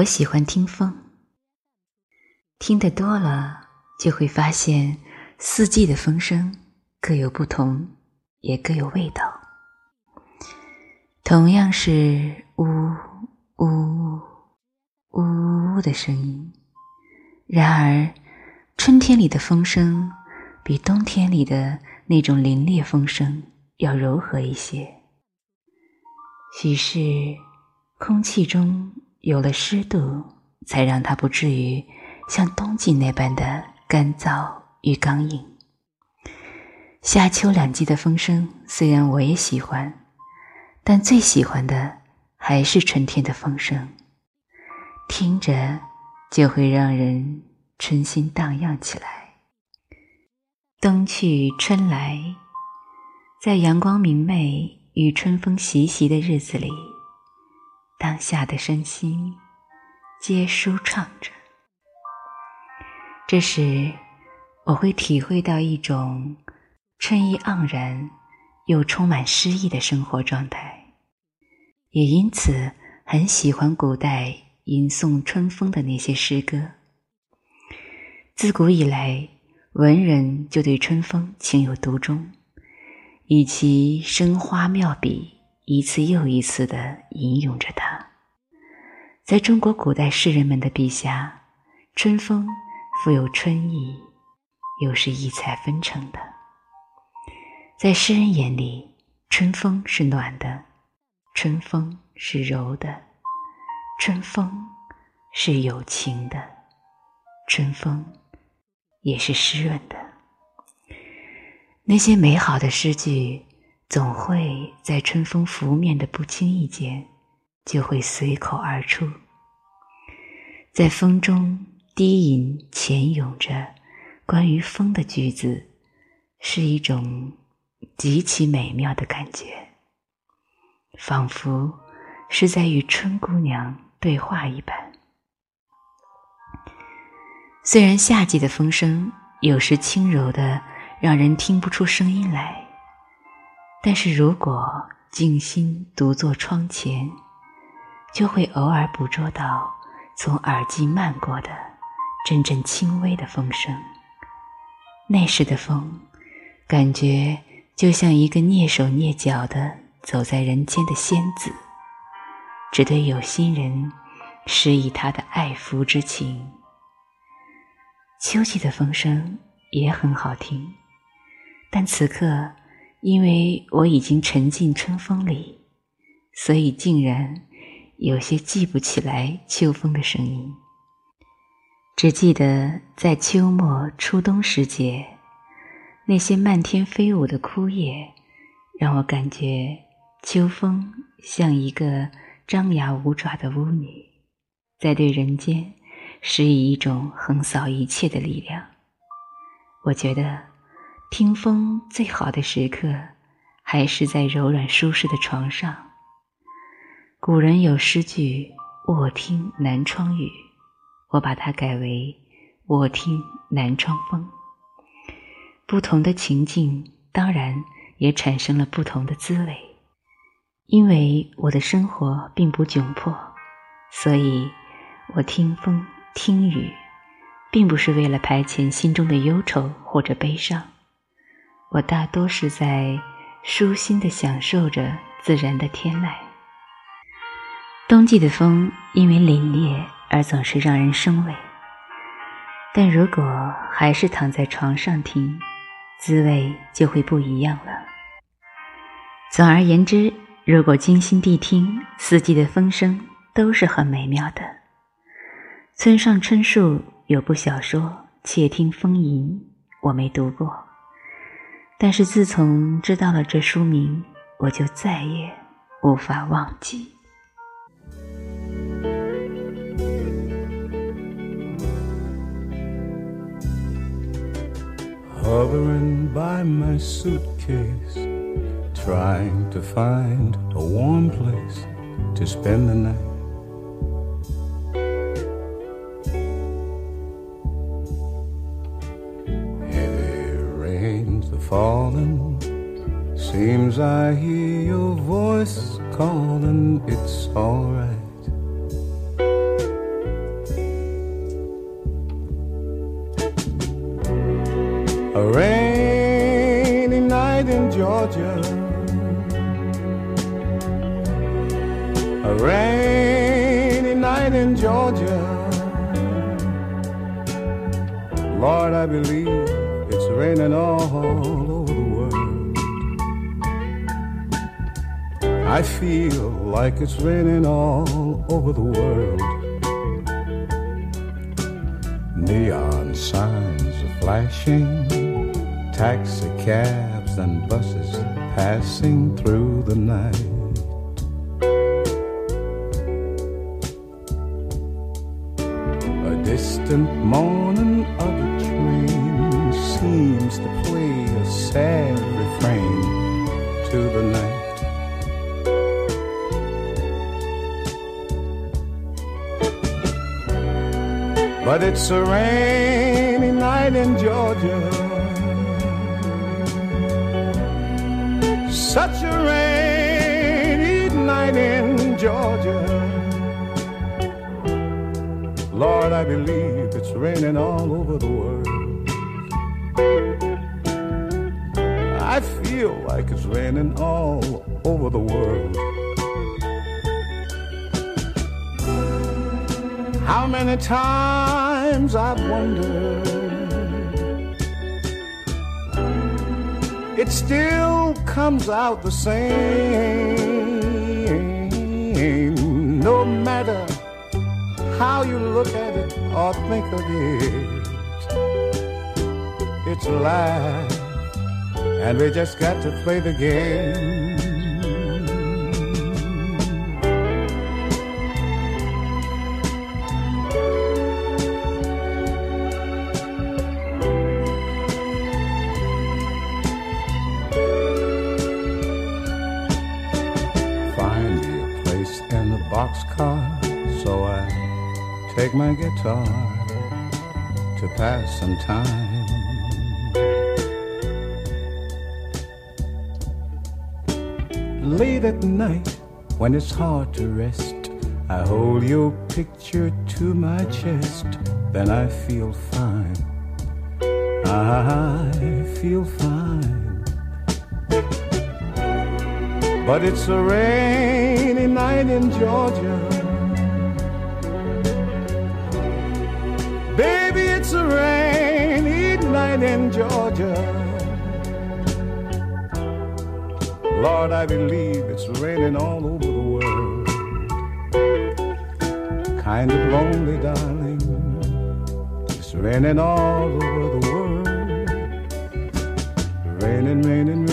我喜欢听风，听得多了就会发现，四季的风声各有不同，也各有味道。同样是呜呜呜呜的声音，然而春天里的风声比冬天里的那种凛冽风声要柔和一些。许是空气中有了湿度，才让它不至于像冬季那般的干燥与刚硬。夏秋两季的风声虽然我也喜欢，但最喜欢的还是春天的风声，听着就会让人春心荡漾起来。冬去春来，在阳光明媚。与春风习习的日子里，当下的身心皆舒畅着。这时，我会体会到一种春意盎然又充满诗意的生活状态，也因此很喜欢古代吟诵春风的那些诗歌。自古以来，文人就对春风情有独钟。以其生花妙笔，一次又一次地吟咏着它。在中国古代诗人们的笔下，春风富有春意，又是异彩纷呈的。在诗人眼里，春风是暖的，春风是柔的，春风是有情的，春风也是湿润的。那些美好的诗句，总会在春风拂面的不经意间，就会随口而出，在风中低吟浅咏着关于风的句子，是一种极其美妙的感觉，仿佛是在与春姑娘对话一般。虽然夏季的风声有时轻柔的。让人听不出声音来，但是如果静心独坐窗前，就会偶尔捕捉到从耳际漫过的阵阵轻微的风声。那时的风，感觉就像一个蹑手蹑脚的走在人间的仙子，只对有心人施以他的爱抚之情。秋季的风声也很好听。但此刻，因为我已经沉浸春风里，所以竟然有些记不起来秋风的声音。只记得在秋末初冬时节，那些漫天飞舞的枯叶，让我感觉秋风像一个张牙舞爪的巫女，在对人间施以一种横扫一切的力量。我觉得。听风最好的时刻，还是在柔软舒适的床上。古人有诗句“卧听南窗雨”，我把它改为“卧听南窗风”。不同的情境，当然也产生了不同的滋味。因为我的生活并不窘迫，所以我听风听雨，并不是为了排遣心中的忧愁或者悲伤。我大多是在舒心的享受着自然的天籁。冬季的风因为凛冽而总是让人生畏，但如果还是躺在床上听，滋味就会不一样了。总而言之，如果精心谛听，四季的风声都是很美妙的。村上春树有部小说《窃听风吟》，我没读过。但是自从知道了这书名，我就再也无法忘记。Hovering by my suitcase, trying to find a warm place to spend the night. I hear your voice calling, it's alright. A rainy night in Georgia. A rainy night in Georgia. Lord, I believe it's raining all I feel like it's raining all over the world. Neon signs are flashing, taxi cabs and buses passing through the night. A distant moaning of a train seems to play a sad But it's a rainy night in Georgia. Such a rainy night in Georgia. Lord, I believe it's raining all over the world. I feel like it's raining all over the world. How many times I've wondered. It still comes out the same. No matter how you look at it or think of it It's life And we just got to play the game take my guitar to pass some time. Late at night when it's hard to rest, I hold your picture to my chest, then I feel fine. I feel fine. But it's a rainy night in Georgia. It's a rainy night in Georgia. Lord, I believe it's raining all over the world. Kind of lonely, darling. It's raining all over the world. Raining, raining,